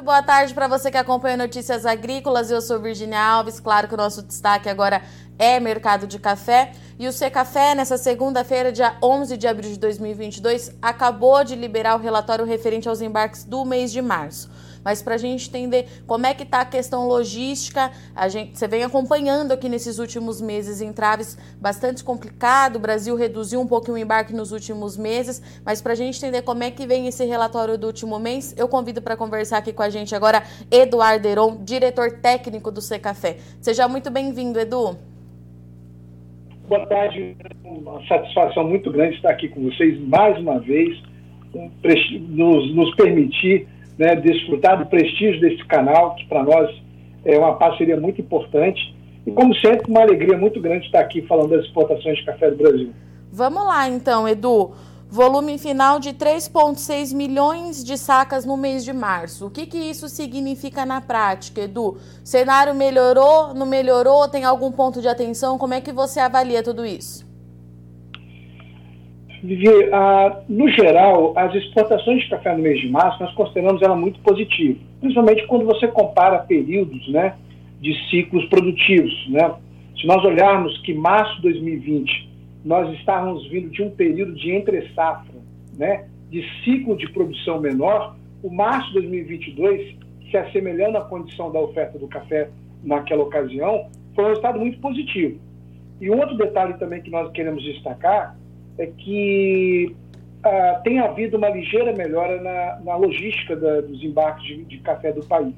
Muito boa tarde para você que acompanha Notícias Agrícolas. Eu sou Virginia Alves. Claro que o nosso destaque agora é mercado de café. E o Secafé, nessa segunda-feira, dia 11 de abril de 2022, acabou de liberar o relatório referente aos embarques do mês de março. Mas para a gente entender como é que está a questão logística, a gente, você vem acompanhando aqui nesses últimos meses entraves bastante complicado. O Brasil reduziu um pouquinho o embarque nos últimos meses, mas para a gente entender como é que vem esse relatório do último mês, eu convido para conversar aqui com a gente agora Eduardo Heron, diretor técnico do Secafé. Seja muito bem-vindo, Edu. Boa tarde, uma satisfação muito grande estar aqui com vocês mais uma vez, nos, nos permitir né, desfrutar do prestígio desse canal, que para nós é uma parceria muito importante. E, como sempre, uma alegria muito grande estar aqui falando das exportações de café do Brasil. Vamos lá, então, Edu. Volume final de 3,6 milhões de sacas no mês de março. O que, que isso significa na prática, Edu? O cenário melhorou, não melhorou? Tem algum ponto de atenção? Como é que você avalia tudo isso? Vivi, ah, no geral, as exportações de café no mês de março, nós consideramos ela muito positiva, principalmente quando você compara períodos né, de ciclos produtivos. Né? Se nós olharmos que março de 2020 nós estávamos vindo de um período de entre-safra, né, de ciclo de produção menor, o março de 2022, se assemelhando à condição da oferta do café naquela ocasião, foi um resultado muito positivo. E outro detalhe também que nós queremos destacar é que ah, tem havido uma ligeira melhora na, na logística da, dos embarques de, de, café do país.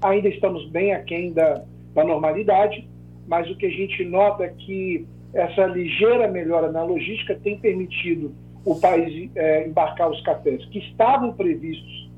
Ainda estamos bem aquém da, da normalidade, mas o que a gente nota é que essa ligeira melhora na logística tem permitido o país é, embarcar os cafés que estavam previstos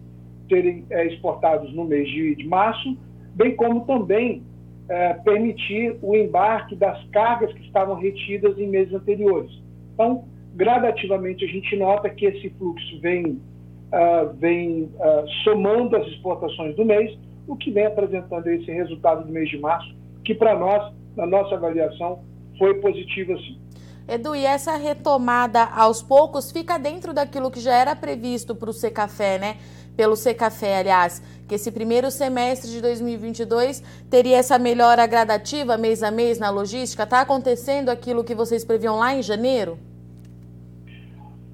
serem é, exportados no mês de, de, março, bem como também é, permitir o embarque das cargas que estavam retidas em meses anteriores. Então, gradativamente a gente nota que esse fluxo vem, uh, vem uh, somando as exportações do mês, o que vem apresentando esse resultado do mês de março, que para nós, na nossa avaliação, foi positivo sim. Edu, e essa retomada aos poucos fica dentro daquilo que já era previsto para o Secafé, né? Pelo Secafé, aliás, que esse primeiro semestre de 2022 teria essa melhora gradativa mês a mês na logística. Está acontecendo aquilo que vocês previam lá em janeiro?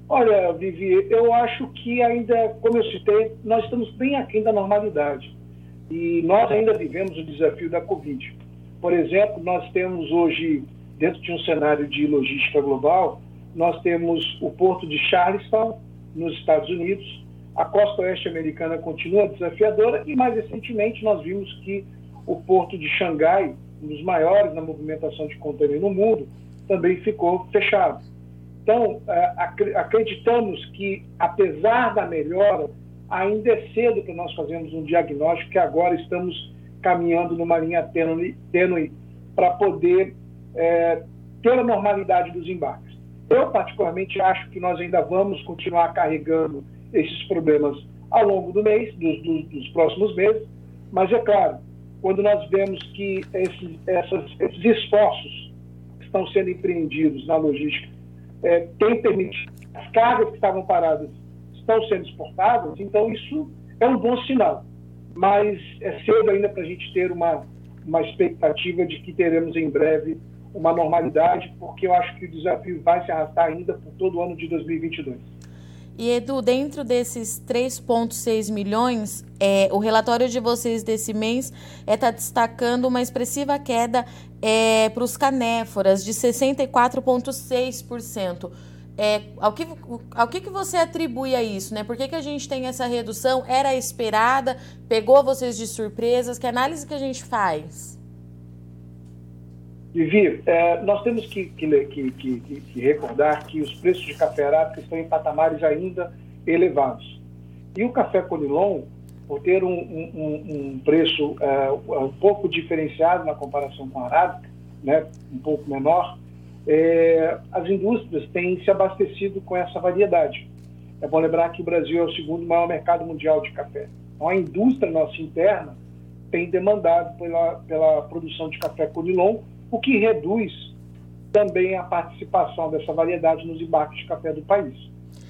Olha, Vivi, eu acho que ainda, como eu citei, nós estamos bem aquém da normalidade. E nós ainda vivemos o desafio da Covid. Por exemplo, nós temos hoje, dentro de um cenário de logística global, nós temos o porto de Charleston, nos Estados Unidos, a costa oeste americana continua desafiadora e, mais recentemente, nós vimos que o porto de Xangai, um dos maiores na movimentação de contêiner no mundo, também ficou fechado. Então, é, acreditamos que, apesar da melhora, ainda é cedo para nós fazermos um diagnóstico, que agora estamos caminhando numa linha tênue, tênue para poder é, ter a normalidade dos embarques. Eu, particularmente, acho que nós ainda vamos continuar carregando esses problemas ao longo do mês, dos, próximos meses, mas é claro, quando nós vemos que esses, essas, esses esforços estão sendo empreendidos na logística é, tem permitido, as cargas que estavam paradas estão sendo exportadas, então isso é um bom sinal. Mas é cedo ainda para a gente ter uma, uma expectativa de que teremos em breve uma normalidade, porque eu acho que o desafio vai se arrastar ainda por todo o ano de 2022. E Edu, dentro desses 3,6 milhões, é, o relatório de vocês desse mês está é, tá destacando uma expressiva queda é, para os canéforas, de 64,6%. É, ao que, ao que, que você atribui a isso? Né? Por que, que a gente tem essa redução? Era esperada? Pegou vocês de surpresas? Que análise que a gente faz? Vivi, é, nós temos que, que, que, que, recordar que os preços de café arábica estão em patamares ainda elevados. E o café Conilon, por ter um, um, um preço é, um pouco diferenciado na comparação com a arábica, né, um pouco menor, é, as indústrias têm se abastecido com essa variedade. É bom lembrar que o Brasil é o segundo maior mercado mundial de café. Então, a indústria nossa interna tem demandado pela, pela produção de café Conilon, o que reduz também a participação dessa variedade nos embarques de café do país.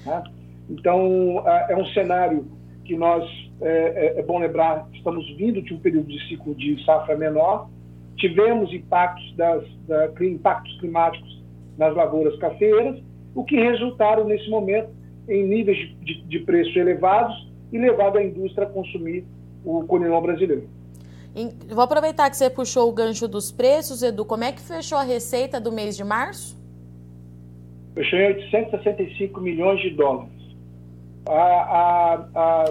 Né? Então, é um cenário que nós, é, é, é bom lembrar, estamos vindo de um período de ciclo de safra menor, tivemos impactos, das, da, impactos climáticos nas lavouras cafeeiras, o que resultaram nesse momento em níveis de, de, de preço elevados e levado a indústria a consumir o conilon brasileiro. Vou aproveitar que você puxou o gancho dos preços, Edu. Como é que fechou a receita do mês de março? Fechou em 865 milhões de dólares. A, a, a,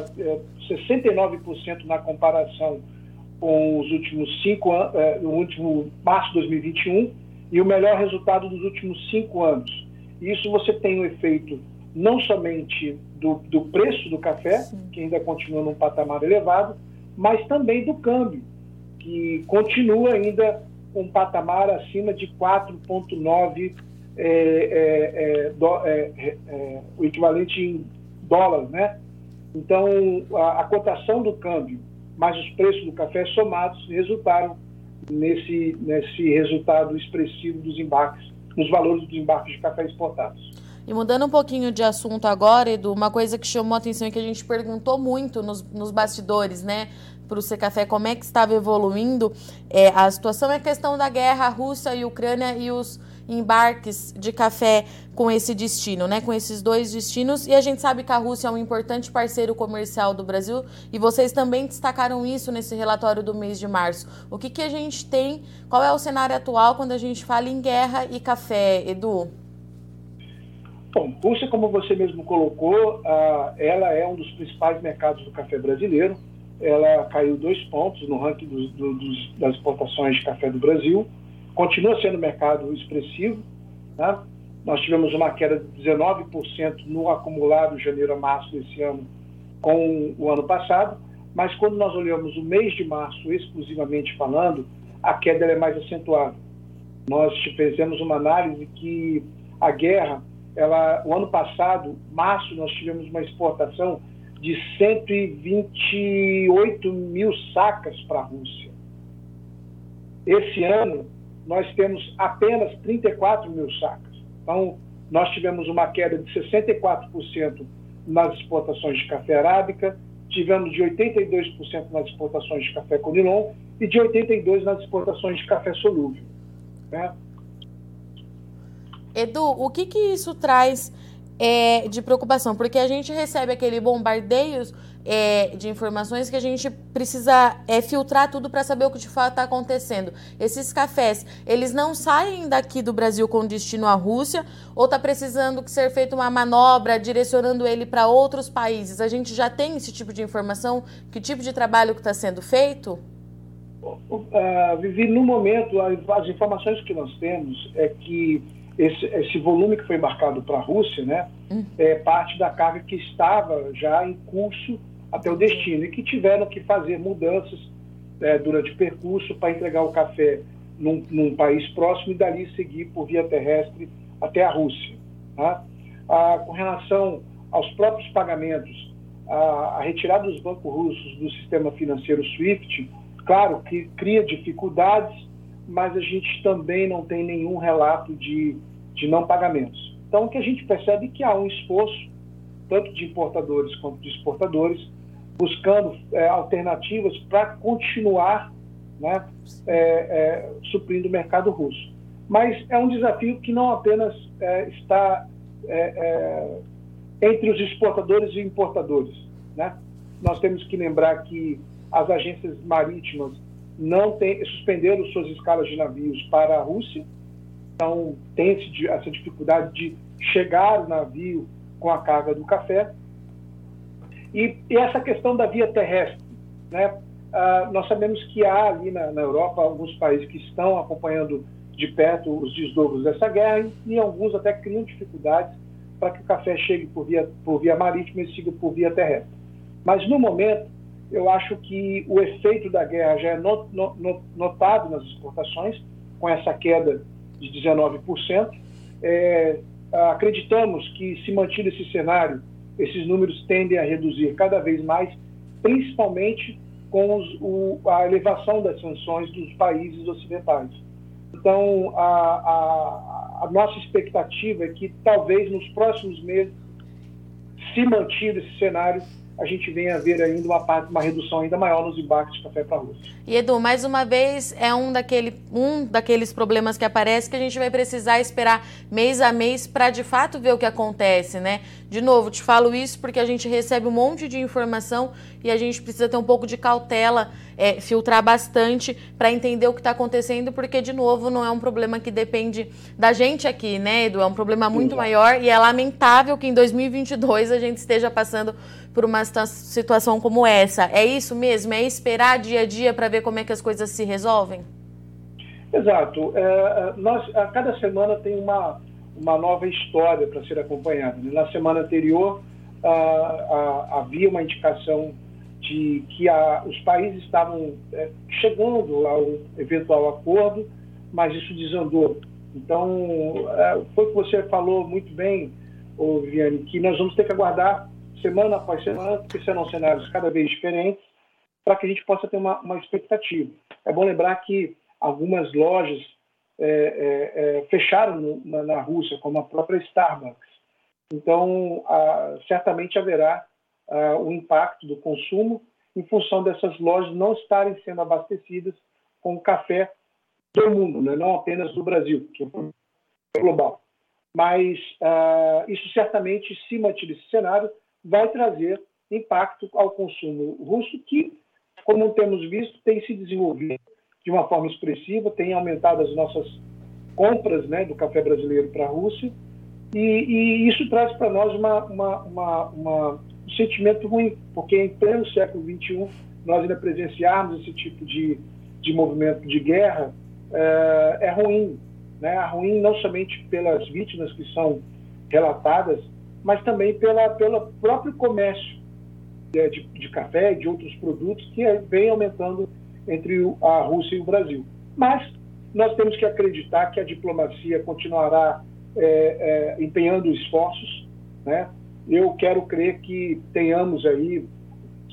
69% é, na comparação com os últimos cinco anos, é, no último março de 2021, e o melhor resultado dos últimos cinco anos. Isso você tem o efeito não somente do, do preço do café, Sim. que ainda continua num patamar elevado, mas também do câmbio, que continua ainda um patamar acima de 4,9 é, é, é, é, é, o equivalente em dólares, né? Então, a, a, cotação do câmbio mais os preços do café somados resultaram nesse, nesse resultado expressivo dos embarques, nos valores dos embarques de café exportados. E mudando um pouquinho de assunto agora, Edu, uma coisa que chamou a atenção e que a gente perguntou muito nos, nos bastidores, né? Para o Secafé, como é que estava evoluindo é, a situação é a questão da guerra Rússia e Ucrânia e os embarques de café com esse destino, né? Com esses dois destinos. E a gente sabe que a Rússia é um importante parceiro comercial do Brasil e vocês também destacaram isso nesse relatório do mês de março. O que, que a gente tem? Qual é o cenário atual quando a gente fala em guerra e café, Edu? Bom, Rússia, como você mesmo colocou, ah, ela é um dos principais mercados do café brasileiro. Ela caiu dois pontos no ranking dos, das exportações de café do Brasil. Continua sendo um mercado expressivo. Né? Nós tivemos uma queda de 19% no acumulado janeiro a março desse ano com o ano passado, mas quando nós olhamos o mês de março exclusivamente falando, a queda é mais acentuada. Nós fizemos uma análise que a guerra ela, o ano passado, março, nós tivemos uma exportação de 128 mil sacas para a Rússia. Esse ano, nós temos apenas 34 mil sacas. Então, nós tivemos uma queda de 64% nas exportações de café arábica, tivemos de 82% nas exportações de café conilon e de 82% nas exportações de café solúvel. Né? Edu, o que, que isso traz é, de preocupação? Porque a gente recebe aquele bombardeio é, de informações que a gente precisa é, filtrar tudo para saber o que de fato está acontecendo. Esses cafés, eles não saem daqui do Brasil com destino à Rússia ou está precisando ser feita uma manobra direcionando ele para outros países? A gente já tem esse tipo de informação? Que tipo de trabalho que está sendo feito? Uh, Vivi, no momento, as informações que nós temos é que esse, esse volume que foi embarcado para a Rússia, né, hum. é parte da carga que estava já em curso até o destino e que tiveram que fazer mudanças é, durante o percurso para entregar o café num, num, país próximo e dali seguir por via terrestre até a Rússia. Tá? Ah, com relação aos próprios pagamentos, a, a retirada dos bancos russos do sistema financeiro SWIFT, claro que cria dificuldades mas a gente também não tem nenhum relato de, de não pagamentos. Então, o que a gente percebe é que há um esforço, tanto de importadores quanto de exportadores, buscando é, alternativas para continuar né, é, é, suprindo o mercado russo. Mas é um desafio que não apenas é, está é, entre os exportadores e importadores. Né? Nós temos que lembrar que as agências marítimas não tem, suspenderam suas escalas de navios para a Rússia, então tem essa dificuldade de chegar o navio com a carga do café. E, e essa questão da via terrestre, né? Ah, nós sabemos que há ali na, na, Europa alguns países que estão acompanhando de perto os desdobros dessa guerra e, e alguns até criam dificuldades para que o café chegue por via, por via marítima e siga por via terrestre. Mas no momento eu acho que o efeito da guerra já é notado nas exportações, com essa queda de 19%. É, acreditamos que, se mantido esse cenário, esses números tendem a reduzir cada vez mais, principalmente com os, o, a elevação das sanções dos países ocidentais. Então, a, a, a nossa expectativa é que, talvez nos próximos meses, se mantido esse cenário, a gente venha a ver ainda uma, parte, uma redução ainda maior nos embarques de café para a Rússia. E Edu, mais uma vez, é um, daquele, um daqueles problemas que aparece que a gente vai precisar esperar mês a mês para de fato ver o que acontece, né? De novo, te falo isso porque a gente recebe um monte de informação e a gente precisa ter um pouco de cautela, é, filtrar bastante para entender o que está acontecendo, porque, de novo, não é um problema que depende da gente aqui, né, Edu? É um problema muito Exato. maior e é lamentável que em 2022 a gente esteja passando por uma situação como essa. É isso mesmo? É esperar dia a dia para ver como é que as coisas se resolvem? Exato. É, nós, a cada semana tem uma, uma nova história para ser acompanhada. Né? Na semana anterior, a, a, havia uma indicação de que a, os países estavam é, chegando a um eventual acordo, mas isso desandou. Então, é, foi o que você falou muito bem, Viviane, que nós vamos ter que aguardar semana após semana, porque serão cenários cada vez diferentes, para que a gente possa ter uma, uma expectativa. É bom lembrar que algumas lojas é, é, é, fecharam no, na, na, Rússia, como a própria Starbucks. Então, a, certamente haverá o um impacto do consumo em função dessas lojas não estarem sendo abastecidas com café do mundo, né? não apenas do Brasil, que é global. Mas uh, isso certamente, se mantiver esse cenário, vai trazer impacto ao consumo russo, que, como temos visto, tem se desenvolvido de uma forma expressiva, tem aumentado as nossas compras né, do café brasileiro para a Rússia, e, e, isso traz para nós uma, uma, uma, um sentimento ruim, porque em pleno século XXI nós ainda presenciarmos esse tipo de, de movimento de guerra é, é ruim. Né? É ruim não somente pelas vítimas que são relatadas, mas também pela, pelo próprio comércio de, de, de café e de outros produtos que vem aumentando entre a Rússia e o Brasil. Mas nós temos que acreditar que a diplomacia continuará é, é, empenhando esforços. Né? Eu quero crer que tenhamos aí,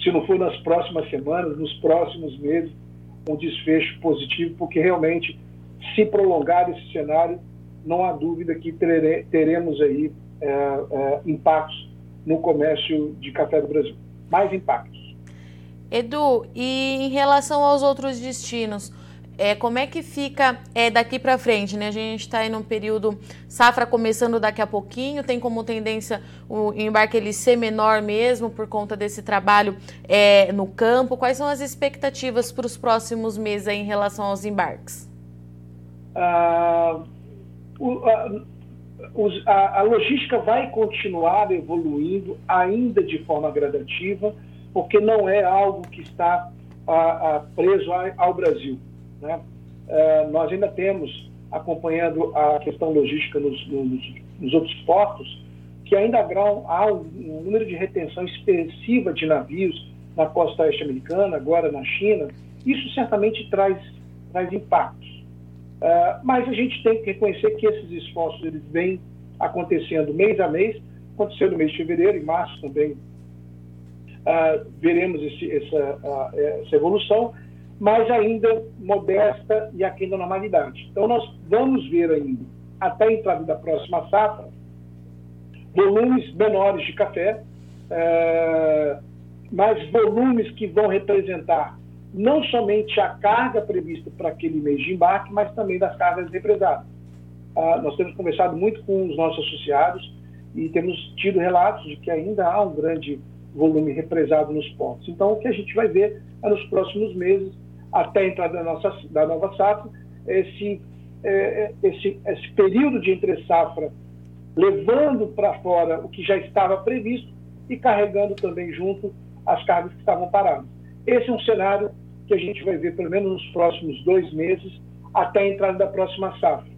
se não for nas próximas semanas, nos próximos meses, um desfecho positivo, porque realmente, se prolongar esse cenário, não há dúvida que teremos aí impactos no comércio de café do Brasil. Mais impactos. Edu, e em relação aos outros destinos, é, como é que fica é, daqui para frente? Né? A gente está em um período safra começando daqui a pouquinho, tem como tendência o embarque ele ser menor mesmo por conta desse trabalho é, no campo. Quais são as expectativas para os próximos meses em relação aos embarques? Ah, o, os, a, a, logística vai continuar evoluindo, ainda de forma gradativa, porque não é algo que está a, a, preso ao Brasil. Né? É, nós ainda temos, acompanhando a questão logística nos, nos, nos outros portos, que ainda há um, um número de retenção expressiva de navios na costa oeste americana, agora na China. Isso certamente traz, traz impactos. Uh, mas a gente tem que reconhecer que esses esforços eles vêm acontecendo mês a mês, aconteceu no mês de fevereiro, em março também uh, veremos esse, essa, uh, essa evolução, mas ainda modesta e aquém da normalidade. Então nós vamos ver ainda, até a entrada da próxima safra, volumes menores de café, mas volumes que vão representar não somente a carga prevista para aquele mês de embarque, mas também das cargas represadas. Ah, nós temos conversado muito com os nossos associados e temos tido relatos de que ainda há um grande volume represado nos portos. Então, o que a gente vai ver é nos próximos meses, até a entrada da, nossa, da nova safra, esse, é, é esse, esse período de entre-safra levando para fora o que já estava previsto e carregando também junto as cargas que estavam paradas. Esse é um cenário que a gente vai ver pelo menos nos próximos dois meses, até a entrada da próxima safra.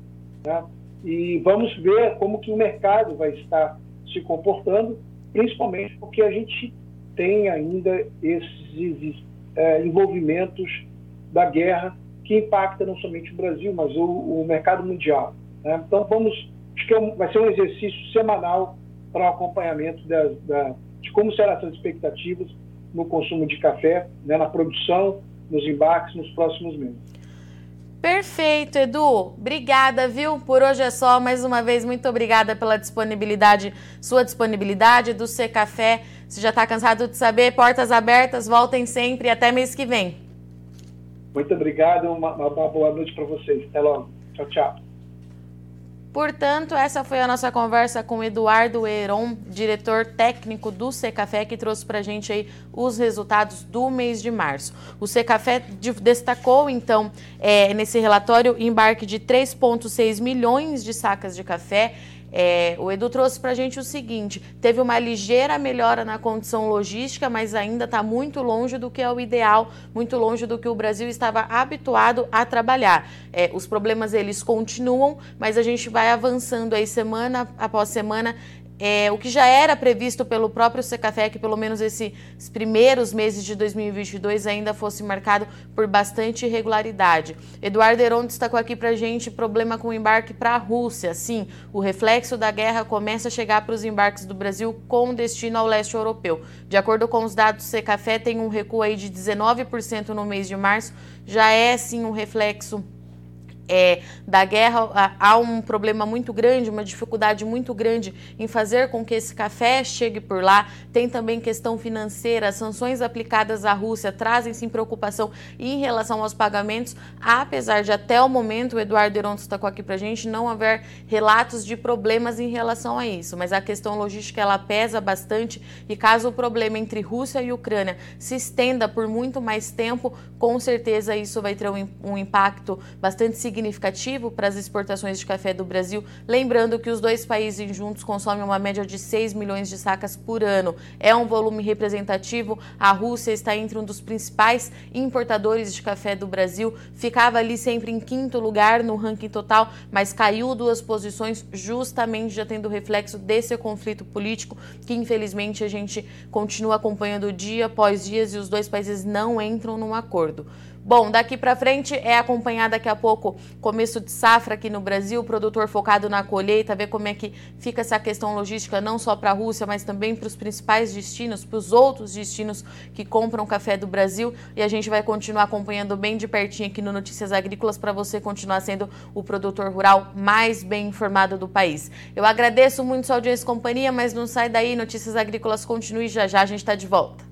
Né? E vamos ver como que o mercado vai estar se comportando, principalmente porque a gente tem ainda esses é, envolvimentos da guerra que impacta não somente o Brasil, mas o, o mercado mundial. Né? Então vamos, acho que é vai ser um exercício semanal para o acompanhamento da, da, de como serão essas expectativas no consumo de café, né, na produção, nos embarques nos próximos meses. Perfeito, Edu. Obrigada, viu? Por hoje é só. Mais uma vez, muito obrigada pela disponibilidade, sua disponibilidade do C Café, Se já está cansado de saber, portas abertas, voltem sempre até mês que vem. Muito obrigado, uma, uma boa noite para vocês. Até logo. Tchau, tchau. Portanto, essa foi a nossa conversa com Eduardo Heron, diretor técnico do Secafé, que trouxe para a gente aí os resultados do mês de março. O Secafé destacou, então, é, nesse relatório, embarque de 3,6 milhões de sacas de café, é, o Edu trouxe para a gente o seguinte: teve uma ligeira melhora na condição logística, mas ainda está muito longe do que é o ideal, muito longe do que o Brasil estava habituado a trabalhar. É, os problemas eles continuam, mas a gente vai avançando aí semana após semana é, o que já era previsto pelo próprio Secafé, que pelo menos esses primeiros meses de 2022 ainda fosse marcado por bastante irregularidade. Eduardo Heron destacou aqui para gente problema com o embarque para a Rússia. Sim, o reflexo da guerra começa a chegar para os embarques do Brasil com destino ao leste europeu. De acordo com os dados do Secafé, tem um recuo aí de 19% no mês de março, já é sim um reflexo é, da guerra, há um problema muito grande, uma dificuldade muito grande em fazer com que esse café chegue por lá. Tem também questão financeira, as sanções aplicadas à Rússia trazem sim preocupação em relação aos pagamentos, apesar de até o momento, o Eduardo Heron destacou aqui para gente, não haver relatos de problemas em relação a isso. Mas a questão logística ela pesa bastante e caso o problema entre Rússia e Ucrânia se estenda por muito mais tempo, com certeza isso vai ter um, um impacto bastante significativo significativo para as exportações de café do Brasil, lembrando que os dois países juntos consomem uma média de 6 milhões de sacas por ano. É um volume representativo. A Rússia está entre um dos principais importadores de café do Brasil, ficava ali sempre em quinto lugar no ranking total, mas caiu duas posições, justamente já tendo reflexo desse conflito político que infelizmente a gente continua acompanhando dia após dia e os dois países não entram num acordo. Bom, daqui para frente é acompanhar daqui a pouco começo de safra aqui no Brasil, produtor focado na colheita, ver como é que fica essa questão logística não só para a Rússia, mas também para os principais destinos, para os outros destinos que compram café do Brasil. E a gente vai continuar acompanhando bem de pertinho aqui no Notícias Agrícolas para você continuar sendo o produtor rural mais bem informado do país. Eu agradeço muito sua audiência e companhia, mas não sai daí, Notícias Agrícolas continue já já, a gente está de volta.